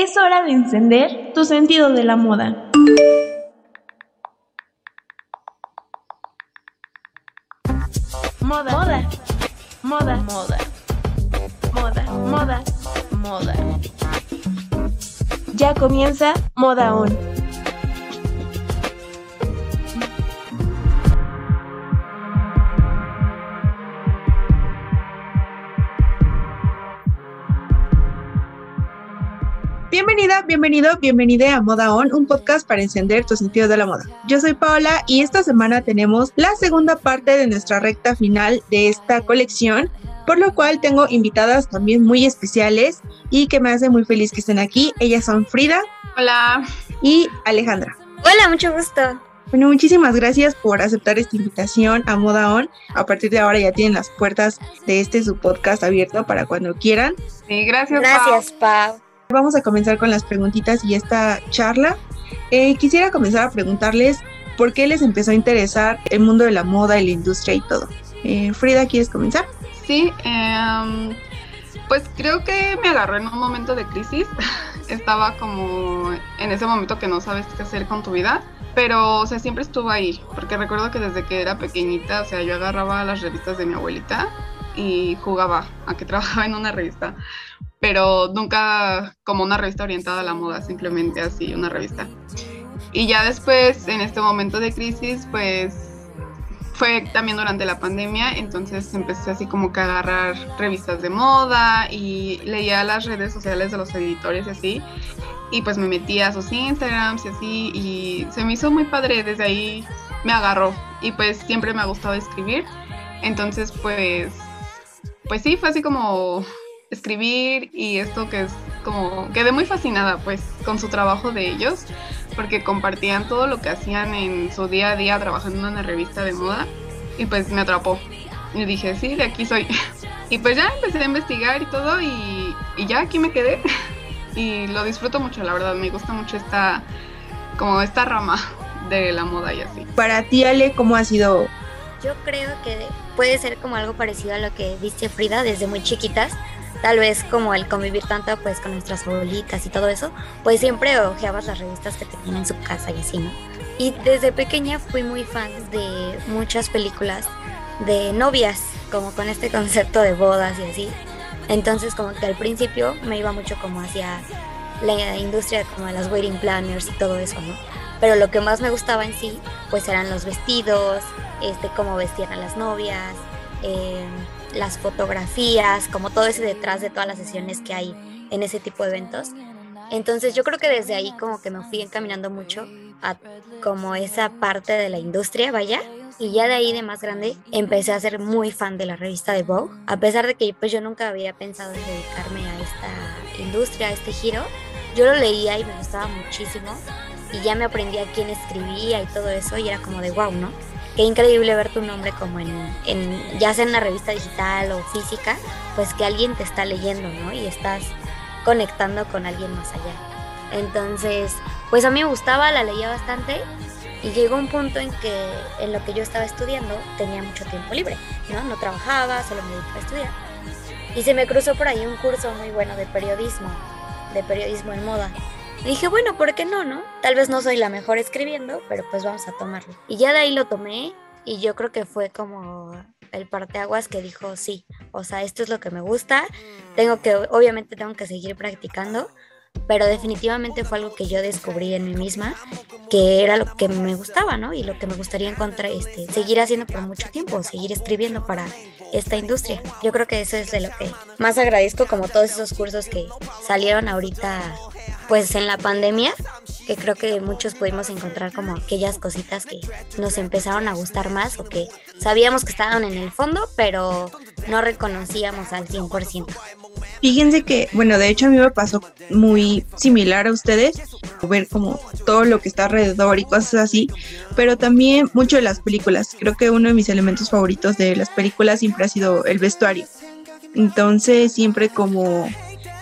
Es hora de encender tu sentido de la moda. Moda. Moda. Moda. Moda. Moda. Moda. Moda. Ya comienza Moda On. Bienvenido, bienvenida a Moda On, un podcast para encender tu sentido de la moda. Yo soy Paola y esta semana tenemos la segunda parte de nuestra recta final de esta colección, por lo cual tengo invitadas también muy especiales y que me hace muy feliz que estén aquí. Ellas son Frida. Hola. Y Alejandra. Hola, mucho gusto. Bueno, muchísimas gracias por aceptar esta invitación a Moda On. A partir de ahora ya tienen las puertas de este su podcast abierto para cuando quieran. Sí, gracias. Gracias, Pau. Vamos a comenzar con las preguntitas y esta charla. Eh, quisiera comenzar a preguntarles por qué les empezó a interesar el mundo de la moda y la industria y todo. Eh, Frida, ¿quieres comenzar? Sí, em, pues creo que me agarró en un momento de crisis. Estaba como en ese momento que no sabes qué hacer con tu vida, pero o sea, siempre estuvo ahí, porque recuerdo que desde que era pequeñita, o sea, yo agarraba las revistas de mi abuelita y jugaba a que trabajaba en una revista pero nunca como una revista orientada a la moda, simplemente así, una revista. Y ya después, en este momento de crisis, pues fue también durante la pandemia, entonces empecé así como que a agarrar revistas de moda y leía las redes sociales de los editores y así, y pues me metía a sus Instagrams y así, y se me hizo muy padre, desde ahí me agarró, y pues siempre me ha gustado escribir, entonces pues, pues sí, fue así como escribir y esto que es como quedé muy fascinada pues con su trabajo de ellos porque compartían todo lo que hacían en su día a día trabajando en una revista de moda y pues me atrapó. Y dije sí de aquí soy y pues ya empecé a investigar y todo y, y ya aquí me quedé. Y lo disfruto mucho la verdad me gusta mucho esta como esta rama de la moda y así. Para ti Ale cómo ha sido yo creo que puede ser como algo parecido a lo que dice Frida desde muy chiquitas tal vez como el convivir tanto pues con nuestras abuelitas y todo eso, pues siempre ojeabas las revistas que tenían en su casa y así, ¿no? Y desde pequeña fui muy fan de muchas películas de novias, como con este concepto de bodas y así. Entonces como que al principio me iba mucho como hacia la industria como de las wedding planners y todo eso, ¿no? Pero lo que más me gustaba en sí, pues eran los vestidos, este, cómo vestían a las novias, eh, las fotografías, como todo ese detrás de todas las sesiones que hay en ese tipo de eventos. Entonces yo creo que desde ahí como que me fui encaminando mucho a como esa parte de la industria, vaya. Y ya de ahí de más grande empecé a ser muy fan de la revista de Vogue, a pesar de que pues yo nunca había pensado en dedicarme a esta industria, a este giro. Yo lo leía y me gustaba muchísimo y ya me aprendía quién escribía y todo eso y era como de wow, ¿no? Qué increíble ver tu nombre como en, ya sea en una revista digital o física, pues que alguien te está leyendo, ¿no? Y estás conectando con alguien más allá. Entonces, pues a mí me gustaba, la leía bastante y llegó un punto en que en lo que yo estaba estudiando tenía mucho tiempo libre, ¿no? No trabajaba, solo me dedicaba a estudiar. Y se me cruzó por ahí un curso muy bueno de periodismo, de periodismo en moda. Dije, bueno, ¿por qué no, no? Tal vez no soy la mejor escribiendo, pero pues vamos a tomarlo. Y ya de ahí lo tomé y yo creo que fue como el parteaguas que dijo, sí, o sea, esto es lo que me gusta, tengo que, obviamente tengo que seguir practicando, pero definitivamente fue algo que yo descubrí en mí misma, que era lo que me gustaba, ¿no? Y lo que me gustaría encontrar, este, seguir haciendo por mucho tiempo, seguir escribiendo para esta industria. Yo creo que eso es de lo que más agradezco, como todos esos cursos que salieron ahorita, pues en la pandemia, que creo que muchos pudimos encontrar como aquellas cositas que nos empezaron a gustar más o que sabíamos que estaban en el fondo, pero no reconocíamos al 100%. Fíjense que, bueno, de hecho a mí me pasó muy similar a ustedes, ver como todo lo que está alrededor y cosas así, pero también mucho de las películas. Creo que uno de mis elementos favoritos de las películas siempre ha sido el vestuario. Entonces siempre como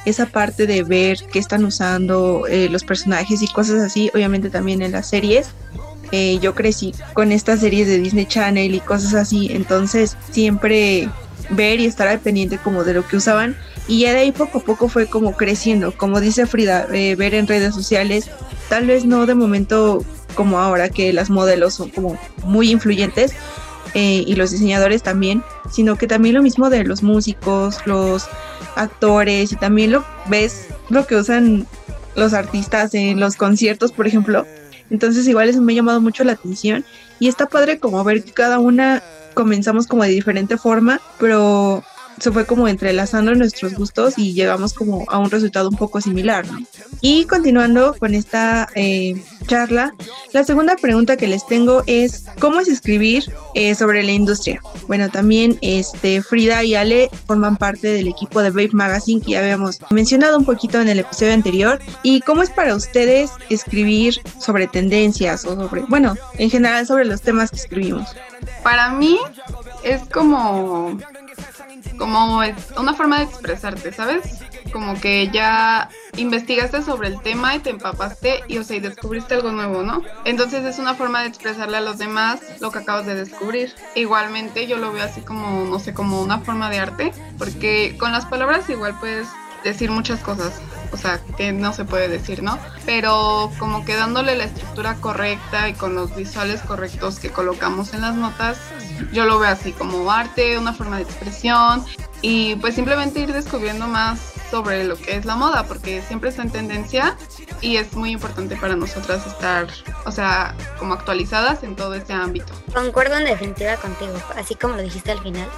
esa parte de ver qué están usando eh, los personajes y cosas así, obviamente también en las series. Eh, yo crecí con estas series de Disney Channel y cosas así, entonces siempre ver y estar al pendiente como de lo que usaban Y ya de ahí poco a poco fue como creciendo, como dice Frida, eh, ver en redes sociales, tal vez no de momento como ahora que las modelos son como muy influyentes y los diseñadores también, sino que también lo mismo de los músicos, los actores y también lo ves lo que usan los artistas en los conciertos, por ejemplo. Entonces igual eso me ha llamado mucho la atención y está padre como ver que cada una comenzamos como de diferente forma, pero se fue como entrelazando nuestros gustos y llegamos como a un resultado un poco similar, ¿no? Y continuando con esta eh, charla, la segunda pregunta que les tengo es, ¿cómo es escribir eh, sobre la industria? Bueno, también este, Frida y Ale forman parte del equipo de Babe Magazine que ya habíamos mencionado un poquito en el episodio anterior. ¿Y cómo es para ustedes escribir sobre tendencias o sobre, bueno, en general sobre los temas que escribimos? Para mí es como como es una forma de expresarte, ¿sabes? Como que ya investigaste sobre el tema y te empapaste y, o sea, y descubriste algo nuevo, ¿no? Entonces es una forma de expresarle a los demás lo que acabas de descubrir. Igualmente yo lo veo así como, no sé, como una forma de arte, porque con las palabras igual puedes decir muchas cosas, o sea, que no se puede decir, ¿no? Pero como que dándole la estructura correcta y con los visuales correctos que colocamos en las notas, yo lo veo así como arte, una forma de expresión y pues simplemente ir descubriendo más sobre lo que es la moda, porque siempre está en tendencia y es muy importante para nosotras estar, o sea, como actualizadas en todo este ámbito. Concuerdo en definitiva contigo, así como lo dijiste al final,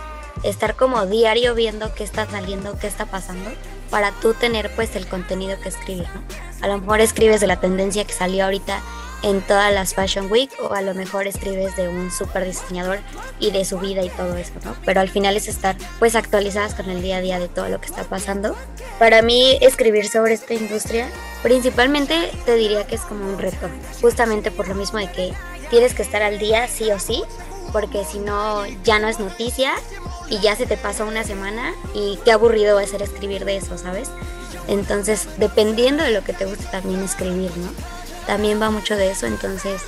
estar como diario viendo qué está saliendo, qué está pasando, para tú tener pues el contenido que escribir, ¿no? A lo mejor escribes de la tendencia que salió ahorita en todas las Fashion Week o a lo mejor escribes de un super diseñador y de su vida y todo eso, ¿no? Pero al final es estar pues actualizadas con el día a día de todo lo que está pasando. Para mí escribir sobre esta industria principalmente te diría que es como un reto, justamente por lo mismo de que tienes que estar al día sí o sí, porque si no ya no es noticia y ya se te pasa una semana y qué aburrido va a ser escribir de eso, ¿sabes? Entonces, dependiendo de lo que te guste también escribir, ¿no? También va mucho de eso, entonces,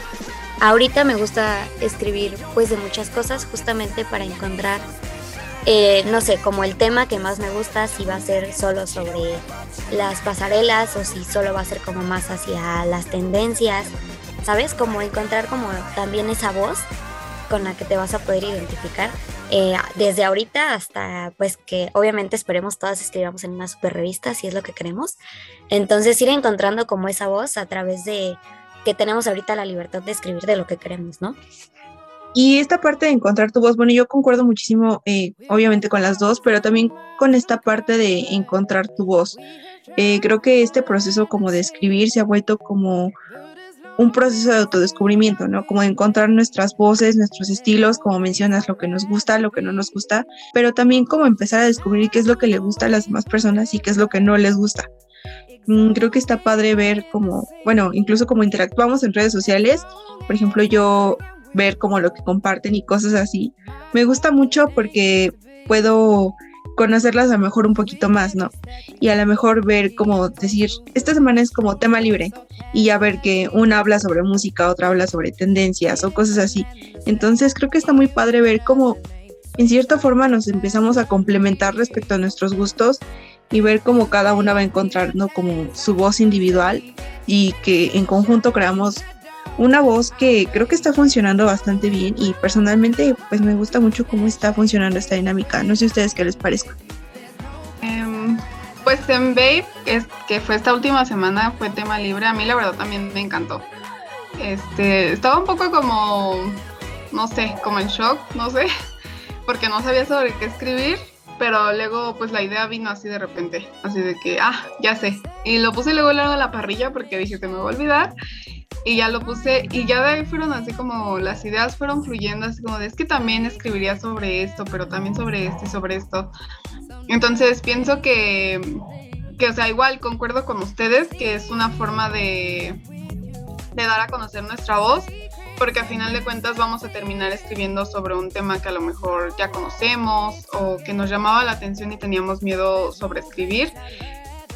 ahorita me gusta escribir pues de muchas cosas justamente para encontrar, eh, no sé, como el tema que más me gusta, si va a ser solo sobre las pasarelas o si solo va a ser como más hacia las tendencias, ¿sabes? Como encontrar como también esa voz con la que te vas a poder identificar eh, desde ahorita hasta pues que obviamente esperemos todas escribamos en una super revista si es lo que queremos. Entonces ir encontrando como esa voz a través de que tenemos ahorita la libertad de escribir de lo que queremos, ¿no? Y esta parte de encontrar tu voz, bueno, yo concuerdo muchísimo, eh, obviamente con las dos, pero también con esta parte de encontrar tu voz. Eh, creo que este proceso como de escribir se ha vuelto como un proceso de autodescubrimiento, ¿no? Como encontrar nuestras voces, nuestros estilos, como mencionas, lo que nos gusta, lo que no nos gusta, pero también como empezar a descubrir qué es lo que le gusta a las demás personas y qué es lo que no les gusta. Mm, creo que está padre ver como, bueno, incluso como interactuamos en redes sociales, por ejemplo, yo ver como lo que comparten y cosas así. Me gusta mucho porque puedo conocerlas a lo mejor un poquito más, ¿no? Y a lo mejor ver como decir, esta semana es como tema libre y ya ver que una habla sobre música, otra habla sobre tendencias o cosas así. Entonces creo que está muy padre ver cómo en cierta forma nos empezamos a complementar respecto a nuestros gustos y ver cómo cada una va encontrando como su voz individual y que en conjunto creamos una voz que creo que está funcionando bastante bien y personalmente pues me gusta mucho cómo está funcionando esta dinámica. No sé ustedes qué les parezca. Em, pues en Babe, que fue esta última semana, fue tema libre, a mí la verdad también me encantó. Este, estaba un poco como, no sé, como en shock, no sé, porque no sabía sobre qué escribir, pero luego pues la idea vino así de repente, así de que, ah, ya sé. Y lo puse luego lado de la parrilla porque dije, que me voy a olvidar y ya lo puse y ya de ahí fueron así como las ideas fueron fluyendo así como de es que también escribiría sobre esto pero también sobre esto y sobre esto entonces pienso que que o sea igual concuerdo con ustedes que es una forma de de dar a conocer nuestra voz porque a final de cuentas vamos a terminar escribiendo sobre un tema que a lo mejor ya conocemos o que nos llamaba la atención y teníamos miedo sobre escribir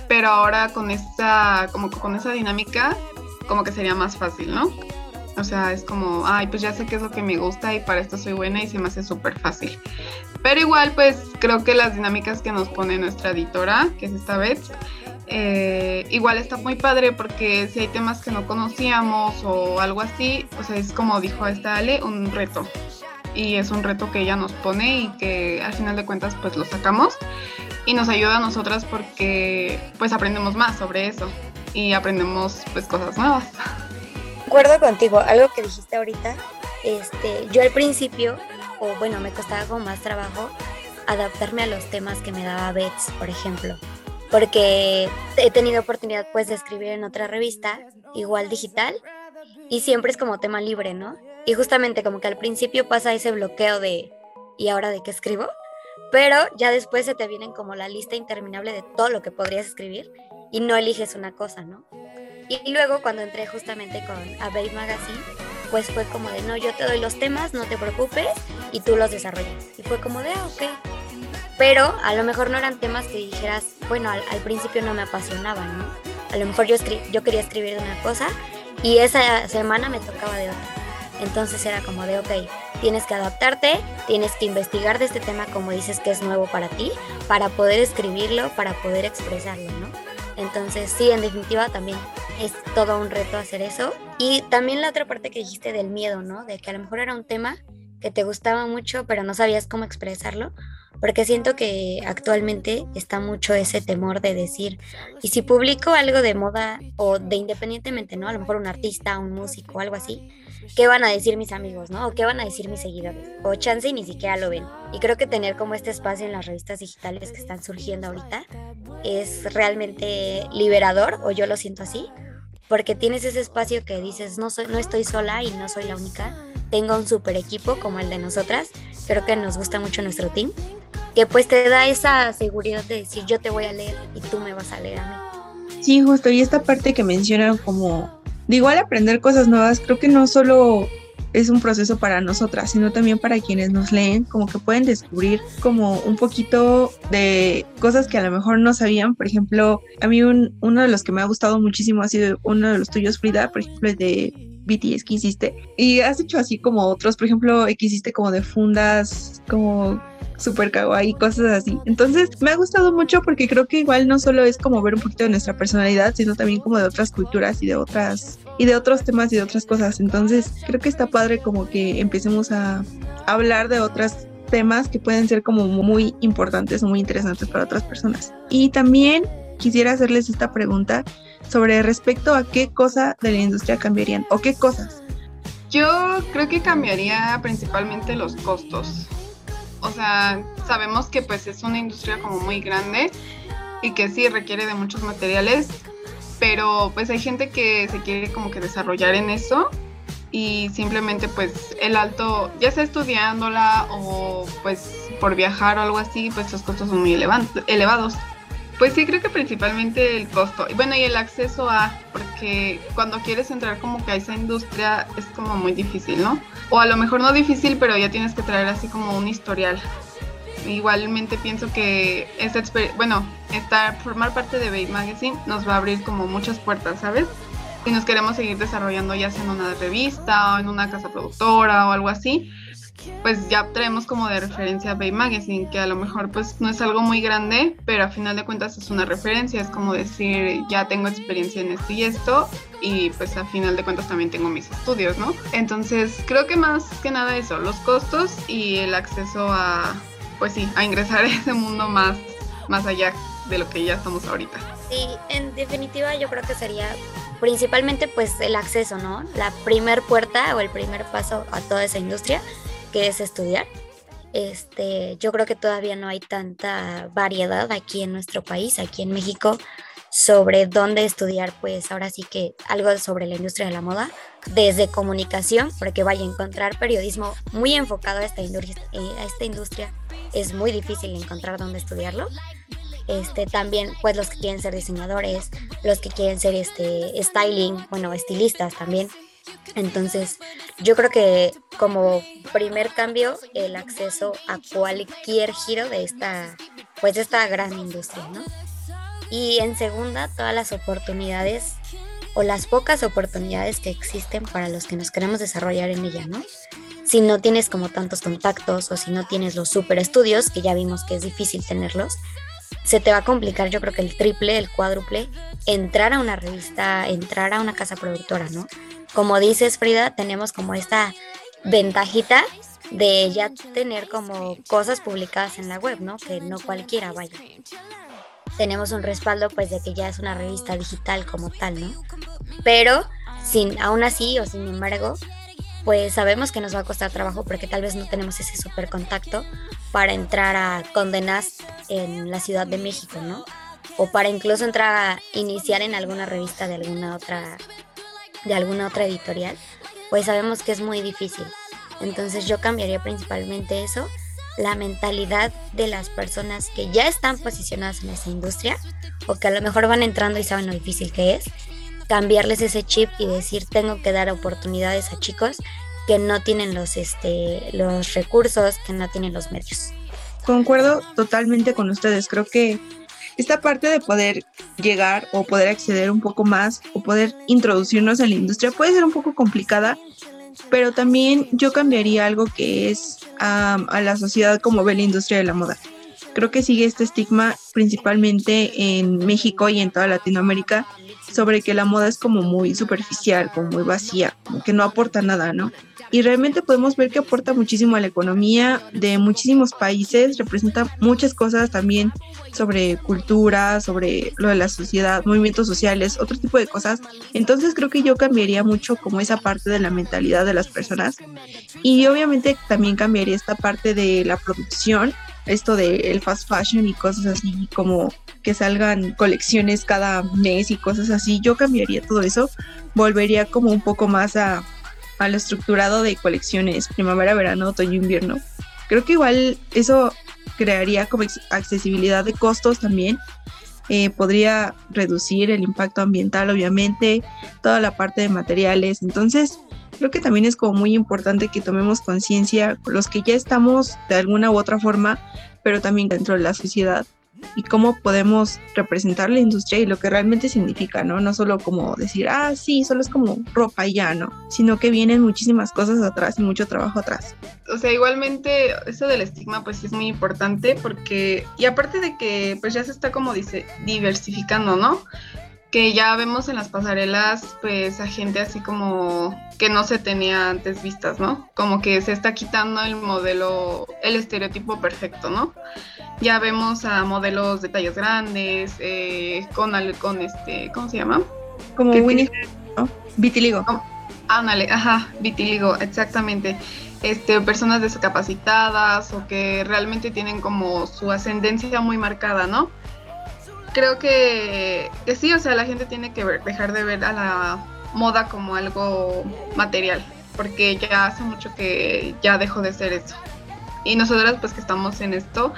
pero ahora con esa como con esa dinámica como que sería más fácil, ¿no? O sea, es como, ay, pues ya sé qué es lo que me gusta y para esto soy buena y se me hace súper fácil. Pero igual, pues creo que las dinámicas que nos pone nuestra editora, que es esta vez, eh, igual está muy padre porque si hay temas que no conocíamos o algo así, o sea, es como dijo esta Ale, un reto. Y es un reto que ella nos pone y que al final de cuentas pues lo sacamos y nos ayuda a nosotras porque pues aprendemos más sobre eso y aprendemos pues cosas nuevas. Acuerdo contigo, algo que dijiste ahorita, este, yo al principio, o bueno, me costaba como más trabajo adaptarme a los temas que me daba Bets, por ejemplo porque he tenido oportunidad pues de escribir en otra revista, igual digital, y siempre es como tema libre, ¿no? Y justamente como que al principio pasa ese bloqueo de ¿y ahora de qué escribo? Pero ya después se te vienen como la lista interminable de todo lo que podrías escribir y no eliges una cosa, ¿no? Y luego cuando entré justamente con A Babe Magazine, pues fue como de no, yo te doy los temas, no te preocupes y tú los desarrollas. Y fue como de, ah, ok, pero a lo mejor no eran temas que dijeras, bueno, al, principio no me apasionaban, ¿no? A lo mejor yo, yo quería escribir de una cosa y esa semana me tocaba de otra. Entonces era como de, ok, tienes que adaptarte, tienes que investigar de este tema como dices que es nuevo para ti, para poder escribirlo, para poder expresarlo, ¿no? Entonces sí, en definitiva también es todo un reto hacer eso. Y también la otra parte que dijiste del miedo, ¿no? De que a lo mejor era un tema que te gustaba mucho, pero no sabías cómo expresarlo porque siento que actualmente está mucho ese temor de decir, y si publico algo de moda o de independientemente, ¿no? A lo mejor un artista, un músico, algo así, ¿qué van a decir mis amigos, ¿no? O qué van a decir mis seguidores. O chance ni siquiera lo ven. Y creo que tener como este espacio en las revistas digitales que están surgiendo ahorita es realmente liberador, o yo lo siento así, porque tienes ese espacio que dices, no, soy, no estoy sola y no soy la única. Tengo un super equipo como el de nosotras. Creo que nos gusta mucho nuestro team que pues te da esa seguridad de decir yo te voy a leer y tú me vas a leer a mí. Sí, justo, y esta parte que mencionan como, de igual aprender cosas nuevas, creo que no solo es un proceso para nosotras, sino también para quienes nos leen, como que pueden descubrir como un poquito de cosas que a lo mejor no sabían. Por ejemplo, a mí uno de los que me ha gustado muchísimo ha sido uno de los tuyos, Frida, por ejemplo, de BTS que hiciste. Y has hecho así como otros, por ejemplo, que hiciste como de fundas, como súper kawaii, cosas así. Entonces me ha gustado mucho porque creo que igual no solo es como ver un poquito de nuestra personalidad, sino también como de otras culturas y de otras y de otros temas y de otras cosas. Entonces creo que está padre como que empecemos a hablar de otros temas que pueden ser como muy importantes o muy interesantes para otras personas. Y también quisiera hacerles esta pregunta sobre respecto a qué cosa de la industria cambiarían o qué cosas. Yo creo que cambiaría principalmente los costos o sea, sabemos que pues es una industria como muy grande y que sí requiere de muchos materiales, pero pues hay gente que se quiere como que desarrollar en eso y simplemente pues el alto, ya sea estudiándola o pues por viajar o algo así, pues los costos son muy elevados. Pues sí, creo que principalmente el costo. Y bueno, y el acceso a, porque cuando quieres entrar como que a esa industria es como muy difícil, ¿no? O a lo mejor no difícil, pero ya tienes que traer así como un historial. Igualmente pienso que esta bueno, estar, formar parte de Babe Magazine nos va a abrir como muchas puertas, ¿sabes? Si nos queremos seguir desarrollando ya sea en una revista o en una casa productora o algo así, pues ya traemos como de referencia Bay Magazine, que a lo mejor pues no es algo muy grande, pero a final de cuentas es una referencia, es como decir, ya tengo experiencia en esto y esto, y pues a final de cuentas también tengo mis estudios, ¿no? Entonces creo que más que nada eso, los costos y el acceso a, pues sí, a ingresar a ese mundo más, más allá de lo que ya estamos ahorita. Sí, en definitiva yo creo que sería principalmente pues el acceso, ¿no? La primer puerta o el primer paso a toda esa industria que es estudiar. Este, yo creo que todavía no hay tanta variedad aquí en nuestro país, aquí en México, sobre dónde estudiar, pues ahora sí que algo sobre la industria de la moda, desde comunicación, porque vaya a encontrar periodismo muy enfocado a esta industria, eh, a esta industria es muy difícil encontrar dónde estudiarlo. Este, también pues los que quieren ser diseñadores, los que quieren ser este, styling, bueno, estilistas también, entonces, yo creo que como primer cambio, el acceso a cualquier giro de esta, pues de esta gran industria, ¿no? Y en segunda, todas las oportunidades o las pocas oportunidades que existen para los que nos queremos desarrollar en ella, ¿no? Si no tienes como tantos contactos o si no tienes los super estudios, que ya vimos que es difícil tenerlos, se te va a complicar yo creo que el triple, el cuádruple, entrar a una revista, entrar a una casa productora, ¿no? Como dices Frida, tenemos como esta ventajita de ya tener como cosas publicadas en la web, ¿no? Que no cualquiera vaya. Tenemos un respaldo pues de que ya es una revista digital como tal, ¿no? Pero sin, aún así o sin embargo, pues sabemos que nos va a costar trabajo porque tal vez no tenemos ese super contacto para entrar a condenas en la Ciudad de México, ¿no? O para incluso entrar a iniciar en alguna revista de alguna otra de alguna otra editorial, pues sabemos que es muy difícil. Entonces yo cambiaría principalmente eso, la mentalidad de las personas que ya están posicionadas en esa industria o que a lo mejor van entrando y saben lo difícil que es, cambiarles ese chip y decir tengo que dar oportunidades a chicos que no tienen los, este, los recursos, que no tienen los medios. Concuerdo totalmente con ustedes, creo que esta parte de poder llegar o poder acceder un poco más o poder introducirnos en la industria puede ser un poco complicada, pero también yo cambiaría algo que es a la sociedad como ve la industria de la moda. Creo que sigue este estigma principalmente en México y en toda Latinoamérica sobre que la moda es como muy superficial, como muy vacía, como que no aporta nada, ¿no? Y realmente podemos ver que aporta muchísimo a la economía de muchísimos países, representa muchas cosas también sobre cultura, sobre lo de la sociedad, movimientos sociales, otro tipo de cosas. Entonces creo que yo cambiaría mucho como esa parte de la mentalidad de las personas y obviamente también cambiaría esta parte de la producción esto de el fast fashion y cosas así como que salgan colecciones cada mes y cosas así, yo cambiaría todo eso, volvería como un poco más a, a estructurado de colecciones primavera, verano, otoño, invierno. Creo que igual eso crearía como accesibilidad de costos también. Eh, podría reducir el impacto ambiental, obviamente, toda la parte de materiales. Entonces, creo que también es como muy importante que tomemos conciencia, los que ya estamos de alguna u otra forma, pero también dentro de la sociedad, y cómo podemos representar la industria y lo que realmente significa, ¿no? No solo como decir, ah, sí, solo es como ropa y ya, ¿no? Sino que vienen muchísimas cosas atrás y mucho trabajo atrás. O sea, igualmente eso del estigma pues es muy importante porque, y aparte de que pues ya se está como dice, diversificando, ¿no? que ya vemos en las pasarelas pues a gente así como que no se tenía antes vistas, ¿no? Como que se está quitando el modelo, el estereotipo perfecto, ¿no? Ya vemos a modelos de tallas grandes, eh, con, con este, ¿cómo se llama? Como Winnie, ¿no? Vitiligo. ándale, ajá, vitiligo, exactamente. Este, personas discapacitadas o que realmente tienen como su ascendencia muy marcada, ¿no? creo que, sí, o sea, la gente tiene que dejar de ver a la moda como algo material, porque ya hace mucho que ya dejó de ser eso. Y nosotras pues que estamos en esto,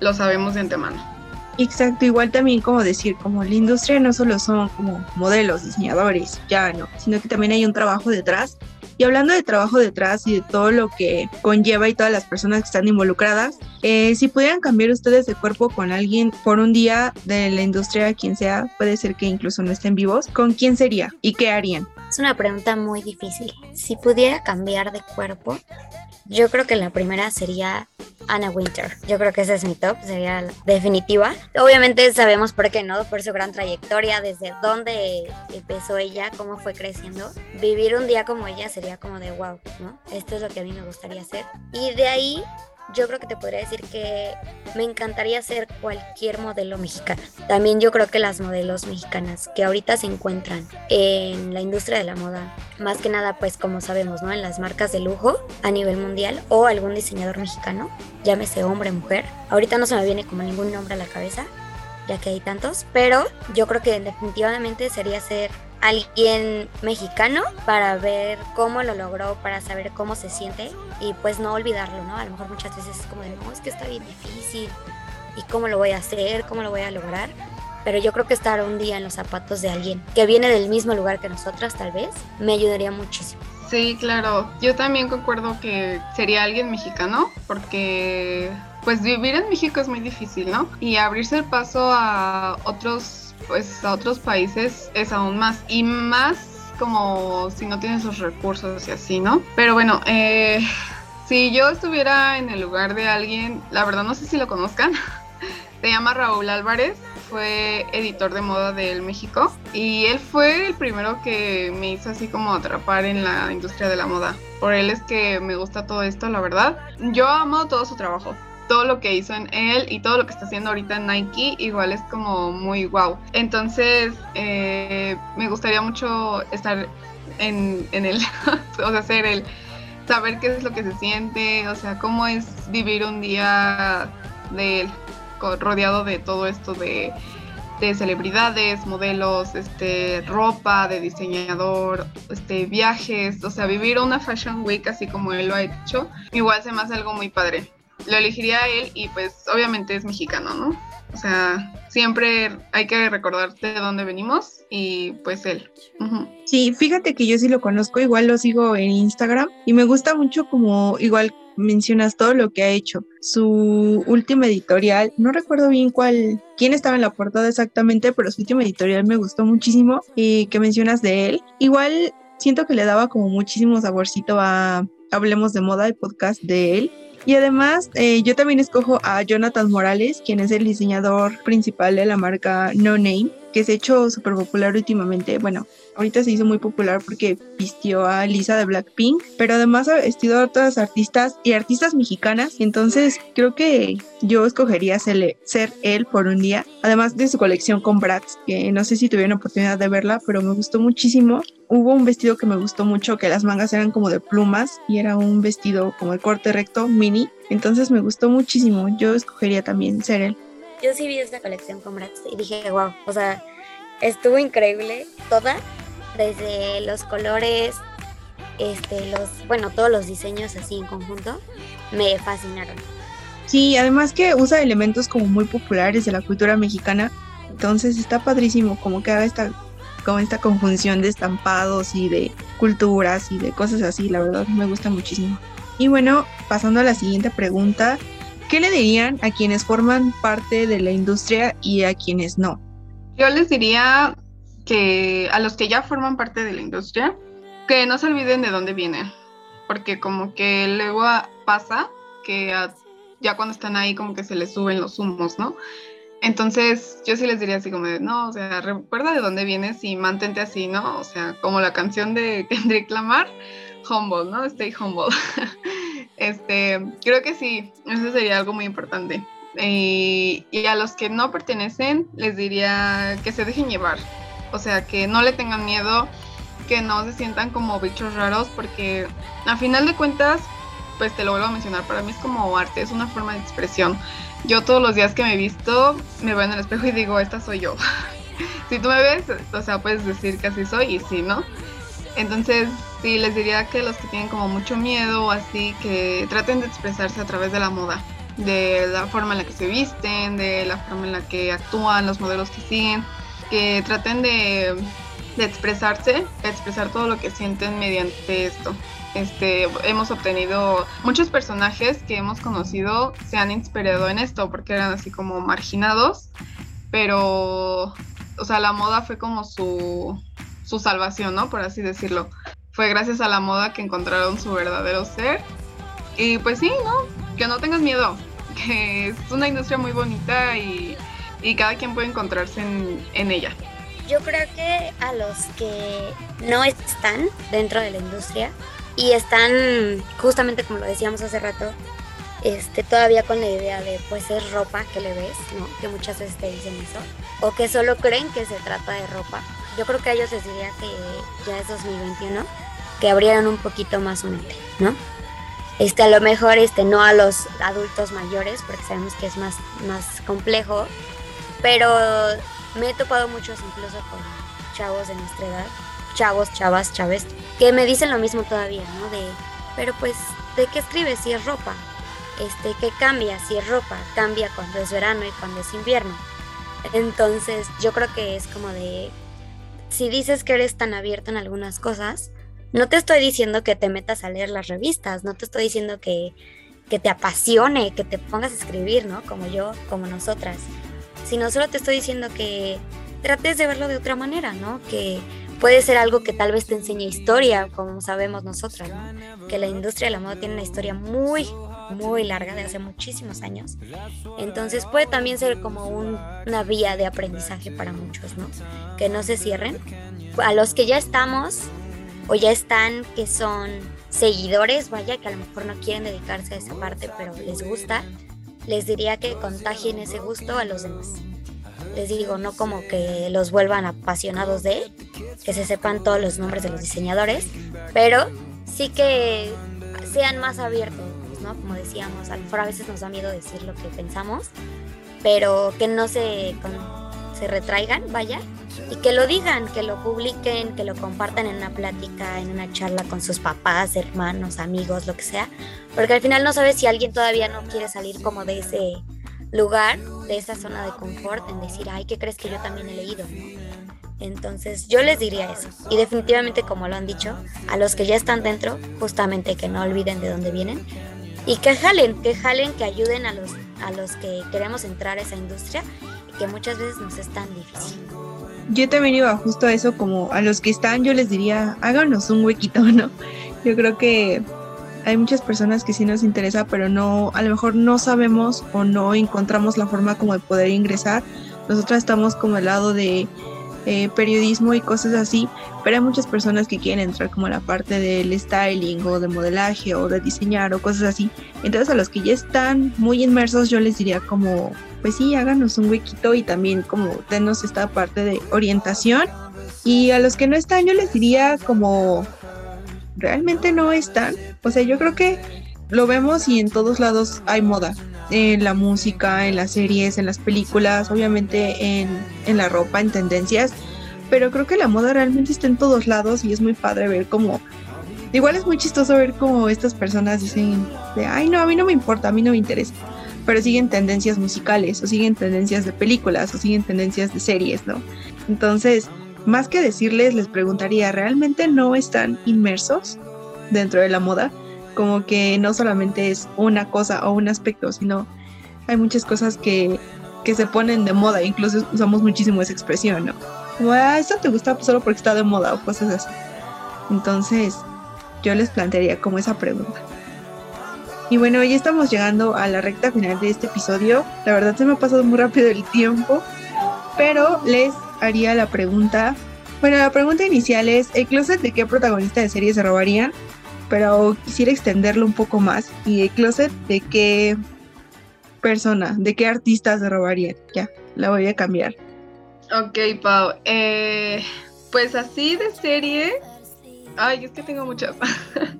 lo sabemos de antemano. Exacto, igual también como decir, como la industria no solo son como modelos, diseñadores, ya no, sino que también hay un trabajo detrás. Y hablando de trabajo detrás y de todo lo que conlleva y todas las personas que están involucradas, eh, si pudieran cambiar ustedes de cuerpo con alguien por un día de la industria, quien sea, puede ser que incluso no estén vivos, ¿con quién sería y qué harían? Es una pregunta muy difícil. Si pudiera cambiar de cuerpo, yo creo que la primera sería Anna Winter. Yo creo que ese es mi top, sería la definitiva. Obviamente sabemos por qué no, por su gran trayectoria, desde dónde empezó ella, cómo fue creciendo. Vivir un día como ella sería como de wow, ¿no? Esto es lo que a mí me gustaría hacer. Y de ahí yo creo que te podría decir que me encantaría ser cualquier modelo mexicana. También yo creo que las modelos mexicanas que ahorita se encuentran en la industria de la moda, más que nada pues como sabemos, ¿no? En las marcas de lujo a nivel mundial o algún diseñador mexicano, llámese hombre, mujer. Ahorita no se me viene como ningún nombre a la cabeza, ya que hay tantos, pero yo creo que definitivamente sería ser alguien mexicano para ver cómo lo logró, para saber cómo se siente y pues no olvidarlo, ¿no? A lo mejor muchas veces es como de, no, es que está bien difícil y cómo lo voy a hacer, cómo lo voy a lograr. Pero yo creo que estar un día en los zapatos de alguien que viene del mismo lugar que nosotras, tal vez, me ayudaría muchísimo. Sí, claro. Yo también concuerdo que sería alguien mexicano, porque pues vivir en México es muy difícil, ¿no? Y abrirse el paso a otros pues a otros países es aún más y más como si no tienes los recursos y así, ¿no? Pero bueno, eh, si yo estuviera en el lugar de alguien, la verdad no sé si lo conozcan, se llama Raúl Álvarez, fue editor de moda del México y él fue el primero que me hizo así como atrapar en la industria de la moda. Por él es que me gusta todo esto, la verdad. Yo amo todo su trabajo todo lo que hizo en él y todo lo que está haciendo ahorita en Nike igual es como muy wow. Entonces eh, me gustaría mucho estar en, en él, o sea, ser él, saber qué es lo que se siente, o sea, cómo es vivir un día de él, rodeado de todo esto de, de celebridades, modelos, este, ropa, de diseñador, este, viajes, o sea, vivir una Fashion Week así como él lo ha hecho, igual se me hace algo muy padre lo elegiría a él y pues obviamente es mexicano, ¿no? O sea, siempre hay que recordar de dónde venimos y pues él. Sí, fíjate que yo sí lo conozco, igual lo sigo en Instagram y me gusta mucho como igual mencionas todo lo que ha hecho. Su última editorial, no recuerdo bien cuál, quién estaba en la portada exactamente, pero su última editorial me gustó muchísimo y que mencionas de él. Igual siento que le daba como muchísimo saborcito a Hablemos de Moda, el podcast de él. Y además, eh, yo también escojo a Jonathan Morales, quien es el diseñador principal de la marca No Name, que se ha hecho súper popular últimamente. Bueno, ahorita se hizo muy popular porque vistió a Lisa de Blackpink, pero además ha vestido a otras artistas y artistas mexicanas. Entonces, creo que yo escogería ser, él por un día. Además de su colección con Bratz, que no sé si tuvieron oportunidad de verla, pero me gustó muchísimo hubo un vestido que me gustó mucho, que las mangas eran como de plumas y era un vestido como de corte recto, mini. Entonces me gustó muchísimo. Yo escogería también ser él. Yo sí vi esta colección con Bratz y dije, wow, o sea, estuvo increíble toda, desde los colores, este, los, bueno, todos los diseños así en conjunto, me fascinaron. Sí, además que usa elementos como muy populares de la cultura mexicana, entonces está padrísimo como que haga esta como esta conjunción de estampados y de culturas y de cosas así, la verdad me gusta muchísimo. Y bueno, pasando a la siguiente pregunta, ¿qué le dirían a quienes forman parte de la industria y a quienes no? Yo les diría que a los que ya forman parte de la industria, que no se olviden de dónde vienen, porque como que luego pasa que ya cuando están ahí como que se les suben los humos, ¿no? Entonces, yo sí les diría así como no, o sea, recuerda de dónde vienes y mantente así, ¿no? O sea, como la canción de Kendrick Lamar, humble, ¿no? Stay humble. este, creo que sí, eso sería algo muy importante. Y, y a los que no pertenecen, les diría que se dejen llevar. O sea, que no le tengan miedo, que no se sientan como bichos raros, porque a final de cuentas, pues te lo vuelvo a mencionar, para mí es como arte, es una forma de expresión yo todos los días que me he visto, me veo en el espejo y digo, esta soy yo. si tú me ves, o sea, puedes decir que así soy y sí, ¿no? Entonces, sí, les diría que los que tienen como mucho miedo o así, que traten de expresarse a través de la moda, de la forma en la que se visten, de la forma en la que actúan, los modelos que siguen, que traten de, de expresarse, de expresar todo lo que sienten mediante esto. Este, hemos obtenido muchos personajes que hemos conocido se han inspirado en esto porque eran así como marginados, pero, o sea, la moda fue como su, su salvación, ¿no? Por así decirlo. Fue gracias a la moda que encontraron su verdadero ser. Y pues sí, ¿no? Que no tengas miedo, que es una industria muy bonita y, y cada quien puede encontrarse en, en ella. Yo creo que a los que no están dentro de la industria, y están justamente como lo decíamos hace rato este todavía con la idea de pues es ropa que le ves no que muchas veces te dicen eso. O que solo creen que se trata de ropa. Yo creo que a ellos les diría que ya es 2021 que abrieran un poquito más su no este a lo mejor este no a los adultos mayores porque sabemos que es más más complejo pero me he topado muchos incluso con chavos de nuestra edad chavos, chavas, chaves, que me dicen lo mismo todavía, ¿no? De, pero pues, ¿de qué escribes si es ropa? Este, ¿qué cambia si es ropa? Cambia cuando es verano y cuando es invierno. Entonces, yo creo que es como de, si dices que eres tan abierto en algunas cosas, no te estoy diciendo que te metas a leer las revistas, no te estoy diciendo que, que te apasione, que te pongas a escribir, ¿no? Como yo, como nosotras, sino solo te estoy diciendo que trates de verlo de otra manera, ¿no? Que puede ser algo que tal vez te enseñe historia, como sabemos nosotras, ¿no? Que la industria de la moda tiene una historia muy, muy larga de hace muchísimos años. Entonces puede también ser como una vía de aprendizaje para muchos, ¿no? Que no se cierren. A los que ya estamos o ya están, que son seguidores, vaya, que a lo mejor no quieren dedicarse a esa parte, pero les gusta, les diría que contagien ese gusto a los demás. Les digo, no como que los vuelvan apasionados de, que se sepan todos los nombres de los diseñadores, pero sí que sean más abiertos, ¿no? Como decíamos, a lo mejor a veces nos da miedo decir lo que pensamos, pero que no se, se retraigan, vaya, y que lo digan, que lo publiquen, que lo compartan en una plática, en una charla con sus papás, hermanos, amigos, lo que sea, porque al final no sabes si alguien todavía no quiere salir como de ese lugar, de esa zona de confort, en decir, ay, ¿qué crees que yo también he leído? Entonces yo les diría eso. Y definitivamente, como lo han dicho, a los que ya están dentro, justamente que no olviden de dónde vienen y que jalen, que jalen, que ayuden a los, a los que queremos entrar a esa industria y que muchas veces nos es tan difícil. Yo también iba justo a eso, como a los que están, yo les diría, háganos un huequito, ¿no? Yo creo que hay muchas personas que sí nos interesa, pero no, a lo mejor no sabemos o no encontramos la forma como de poder ingresar. Nosotros estamos como al lado de eh, periodismo y cosas así, pero hay muchas personas que quieren entrar como a la parte del styling o de modelaje o de diseñar o cosas así. Entonces a los que ya están muy inmersos yo les diría como, pues sí, háganos un huequito y también como denos esta parte de orientación. Y a los que no están yo les diría como, realmente no están. O sea, yo creo que lo vemos y en todos lados hay moda. En la música, en las series, en las películas, obviamente en, en la ropa, en tendencias. Pero creo que la moda realmente está en todos lados y es muy padre ver cómo Igual es muy chistoso ver cómo estas personas dicen de, ay no, a mí no me importa, a mí no me interesa. Pero siguen tendencias musicales, o siguen tendencias de películas, o siguen tendencias de series, ¿no? Entonces, más que decirles, les preguntaría, ¿realmente no están inmersos dentro de la moda? Como que no solamente es una cosa o un aspecto, sino hay muchas cosas que, que se ponen de moda, incluso usamos muchísimo esa expresión, ¿no? Como, ah, esto te gusta solo porque está de moda o cosas así. Entonces, yo les plantearía como esa pregunta. Y bueno, ya estamos llegando a la recta final de este episodio. La verdad se me ha pasado muy rápido el tiempo, pero les haría la pregunta. Bueno, la pregunta inicial es, ¿el closet de qué protagonista de serie se robarían? Pero quisiera extenderlo un poco más. ¿Y el closet de qué persona, de qué artista se robarían? Ya, la voy a cambiar. Ok, Pau. Eh, pues así de serie. Ay, es que tengo muchas.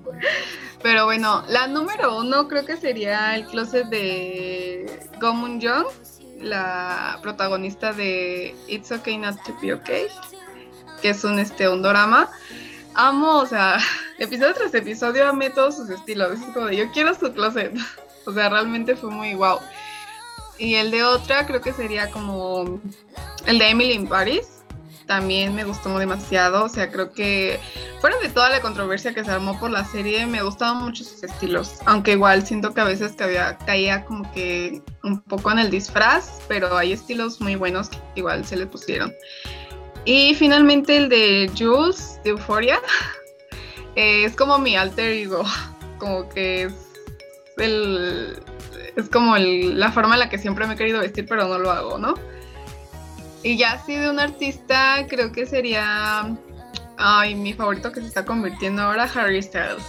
Pero bueno, la número uno creo que sería el closet de Gomun Young la protagonista de It's Okay Not to Be Okay, que es un, este, un drama. Amo, o sea, episodio tras episodio amé todos sus estilos. Es como de yo quiero su closet. O sea, realmente fue muy wow. Y el de otra creo que sería como el de Emily in Paris también me gustó demasiado. O sea, creo que fuera de toda la controversia que se armó por la serie, me gustaban mucho sus estilos. Aunque igual siento que a veces caía como que un poco en el disfraz, pero hay estilos muy buenos que igual se le pusieron. Y finalmente el de Jules de Euphoria. es como mi alter ego. Como que es el. Es como la forma en la que siempre me he querido vestir, pero no lo hago, ¿no? Y ya así de un artista, creo que sería. Ay, mi favorito que se está convirtiendo ahora, Harry Styles.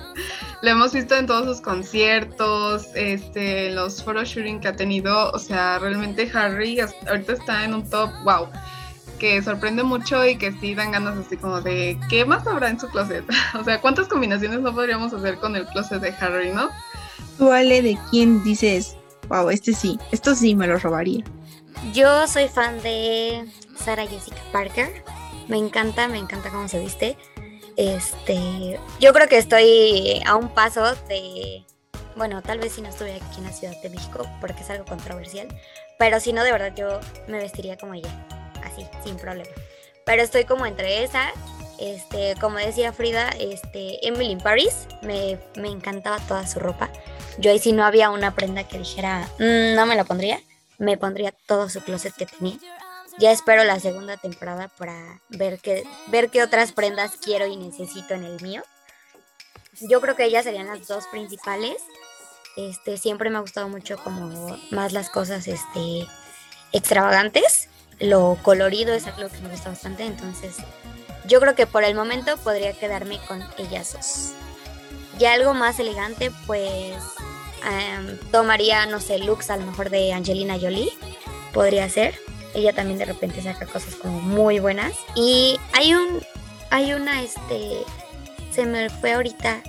Lo hemos visto en todos sus conciertos, este, los photoshooting que ha tenido. O sea, realmente Harry ahorita está en un top, wow, que sorprende mucho y que sí dan ganas así como de, ¿qué más habrá en su closet? o sea, ¿cuántas combinaciones no podríamos hacer con el closet de Harry, no? Tú, Ale, ¿de quién dices, wow, este sí, esto sí me lo robaría? Yo soy fan de Sarah Jessica Parker. Me encanta, me encanta cómo se viste. Este, yo creo que estoy a un paso de, bueno, tal vez si no estuviera aquí en la Ciudad de México, porque es algo controversial, pero si no, de verdad yo me vestiría como ella, así, sin problema. Pero estoy como entre esa, este, como decía Frida, este, Emily in Paris, me, me encantaba toda su ropa. Yo ahí si no había una prenda que dijera, mm, no me la pondría me pondría todo su closet que tenía. ya espero la segunda temporada para ver qué, ver qué otras prendas quiero y necesito en el mío. Yo creo que ellas serían las dos principales. Este, siempre me ha gustado mucho como más las cosas este, extravagantes. Lo colorido es algo que me gusta bastante, entonces yo creo que por el momento podría quedarme con ellas dos. Ya algo más elegante, pues em, tomaría, no sé, looks a lo mejor de Angelina Jolie, podría ser. Ella también de repente saca cosas como muy buenas. Y hay un, hay una, este, se me fue ahorita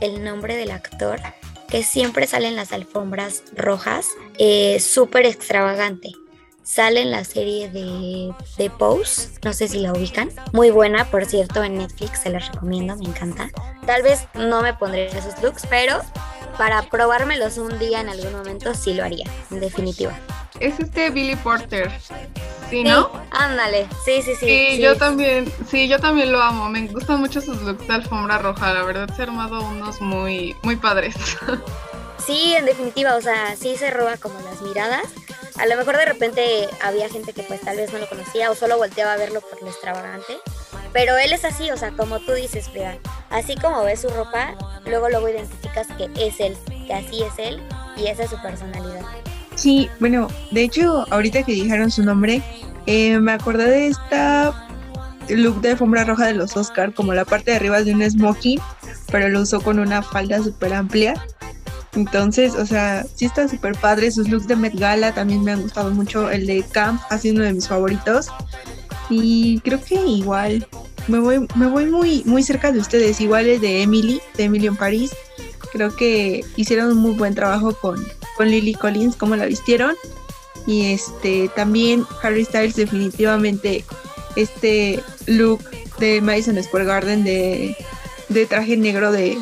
el nombre del actor que siempre sale en las alfombras rojas, eh, súper extravagante sale en la serie de, de Pose, no sé si la ubican. Muy buena, por cierto, en Netflix, se la recomiendo, me encanta. Tal vez no me pondré esos looks, pero para probármelos un día en algún momento sí lo haría, en definitiva. Es este Billy Porter. ¿Sí, no? ándale, sí, sí, sí. Sí, yo también, sí, yo también lo amo. Me gustan mucho sus looks de alfombra roja. La verdad se ha armado unos muy, muy padres. Sí, en definitiva, o sea, sí se roba como las miradas. A lo mejor de repente había gente que pues tal vez no lo conocía o solo volteaba a verlo por lo extravagante. Pero él es así, o sea, como tú dices, Frida. Así como ves su ropa, luego luego identificas que es él, que así es él y esa es su personalidad. Sí, bueno, de hecho, ahorita que dijeron su nombre, eh, me acordé de esta look de alfombra roja de los Oscar, como la parte de arriba de un smoking, pero lo usó con una falda súper amplia entonces, o sea, sí está súper padre. Sus looks de Met Gala también me han gustado mucho. El de Camp ha sido uno de mis favoritos. Y creo que igual me voy, me voy muy, muy cerca de ustedes. Igual el de Emily, de Emily en París. Creo que hicieron un muy buen trabajo con, con Lily Collins, como la vistieron. Y este también Harry Styles definitivamente este look de Madison Square Garden de, de traje negro de,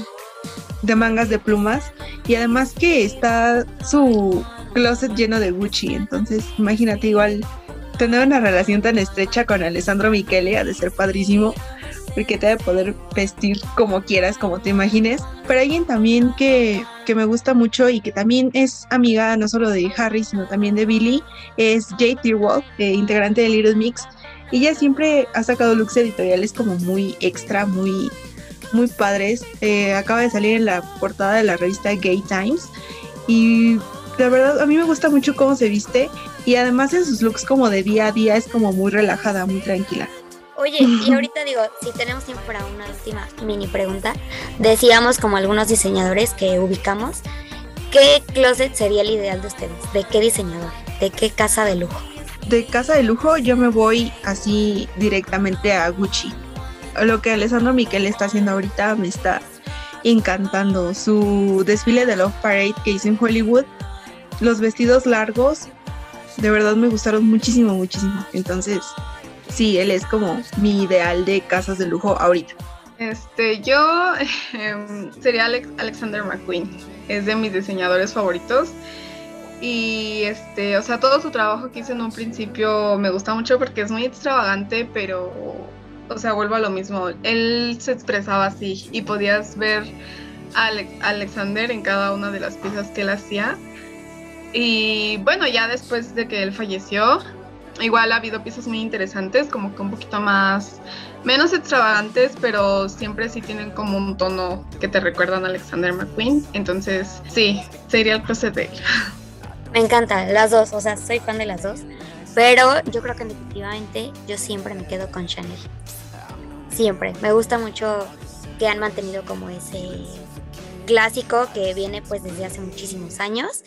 de mangas de plumas y además que está su closet lleno de Gucci, entonces imagínate igual tener una relación tan estrecha con Alessandro Michele ha de ser padrísimo porque te debe poder vestir como quieras, como te imagines. Pero alguien también que, que me gusta mucho y que también es amiga no solo de Harry, sino también de Billy, es Jade Tearwolf, eh, integrante de Little Mix. Ella siempre ha sacado looks editoriales como muy extra, muy muy padres. Eh, acaba de salir en la portada de la revista Gay Times y la verdad a mí me gusta mucho cómo se viste y además en sus looks como de día a día es como muy relajada, muy tranquila. Oye, y ahorita digo, si tenemos tiempo para una última mini pregunta, decíamos como algunos diseñadores que ubicamos, ¿qué closet sería el ideal de ustedes? ¿De qué diseñador? ¿De qué casa de lujo? De casa de lujo yo me voy así directamente a Gucci lo que Alessandro Miquel está haciendo ahorita me está encantando. Su desfile de Love Parade que hizo en Hollywood, los vestidos largos, de verdad me gustaron muchísimo, muchísimo. Entonces, sí, él es como mi ideal de casas de lujo ahorita. Este, yo em, sería Alexander McQueen, es de mis diseñadores favoritos. Y este, o sea, todo su trabajo que hizo en un principio me gusta mucho porque es muy extravagante, pero o sea, vuelvo a lo mismo. Él se expresaba así y podías ver a Alexander en cada una de las piezas que él hacía. Y bueno, ya después de que él falleció, igual ha habido piezas muy interesantes, como que un poquito más, menos extravagantes, pero siempre sí tienen como un tono que te recuerdan a Alexander McQueen. Entonces, sí, sería el closet de él. Me encanta, las dos, o sea, soy fan de las dos. Pero yo creo que definitivamente yo siempre me quedo con Chanel siempre. Me gusta mucho que han mantenido como ese clásico que viene pues desde hace muchísimos años,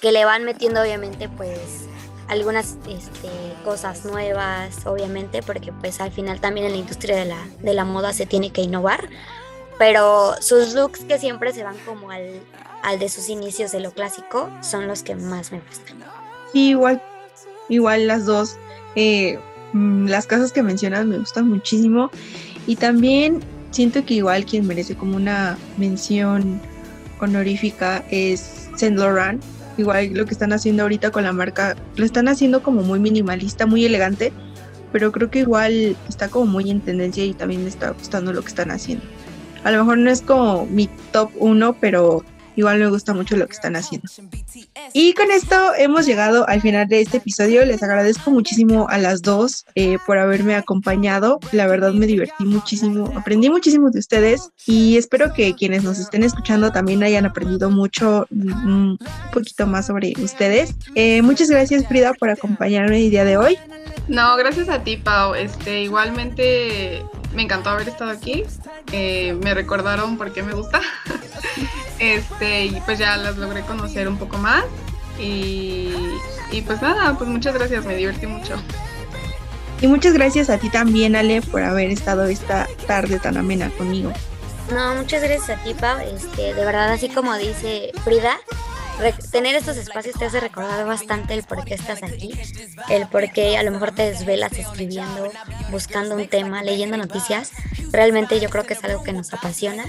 que le van metiendo obviamente pues algunas este, cosas nuevas, obviamente, porque pues al final también en la industria de la, de la moda se tiene que innovar, pero sus looks que siempre se van como al, al de sus inicios de lo clásico son los que más me gustan. Sí, igual, igual las dos. Eh, mm, las casas que mencionas me gustan muchísimo y también siento que igual quien merece como una mención honorífica es Saint Laurent. Igual lo que están haciendo ahorita con la marca, lo están haciendo como muy minimalista, muy elegante, pero creo que igual está como muy en tendencia y también me está gustando lo que están haciendo. A lo mejor no es como mi top uno, pero igual me gusta mucho lo que están haciendo. Y con esto hemos llegado al final de este episodio. Les agradezco muchísimo a las dos eh, por haberme acompañado. La verdad me divertí muchísimo, aprendí muchísimo de ustedes y espero que quienes nos estén escuchando también hayan aprendido mucho, mm, un poquito más sobre ustedes. Eh, muchas gracias Frida por acompañarme el día de hoy. No, gracias a ti Pau. Este, igualmente me encantó haber estado aquí. Eh, me recordaron por qué me gusta. este, y pues ya las logré conocer un poco más. Y, y pues nada, pues muchas gracias, me divertí mucho. Y muchas gracias a ti también, Ale, por haber estado esta tarde tan amena conmigo. No, muchas gracias a ti, Pau. Este, de verdad, así como dice Frida, tener estos espacios te hace recordar bastante el por qué estás aquí, el por qué a lo mejor te desvelas escribiendo, buscando un tema, leyendo noticias. Realmente yo creo que es algo que nos apasiona.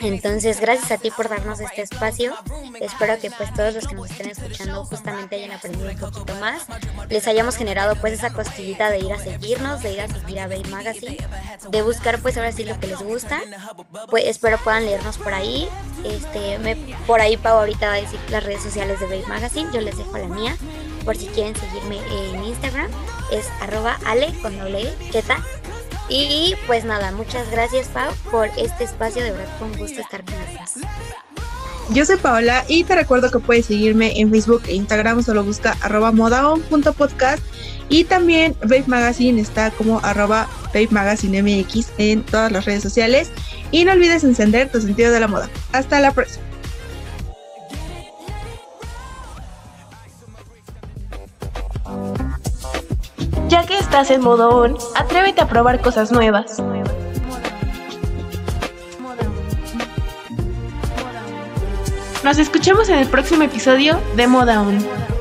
Entonces, gracias a ti por darnos este espacio. Espero que pues todos los que nos estén escuchando justamente hayan aprendido un poquito más. Les hayamos generado pues esa cosquillita de ir a seguirnos, de ir a seguir a Bay Magazine, de buscar pues ahora sí lo que les gusta. Pues espero puedan leernos por ahí. Este, me, por ahí Pau ahorita va a decir las redes sociales de Babe Magazine, yo les dejo la mía, por si quieren seguirme en Instagram, es arroba ale con doble e, Y pues nada, muchas gracias Pau por este espacio, de verdad fue un gusto estar con ustedes. Yo soy Paola y te recuerdo que puedes seguirme en Facebook e Instagram, solo busca arroba modaon.podcast y también Babe Magazine está como arroba Babe Magazine MX en todas las redes sociales y no olvides encender tu sentido de la moda. Hasta la próxima. Ya que estás en modo on, atrévete a probar cosas nuevas. Nos escuchamos en el próximo episodio de Moda On.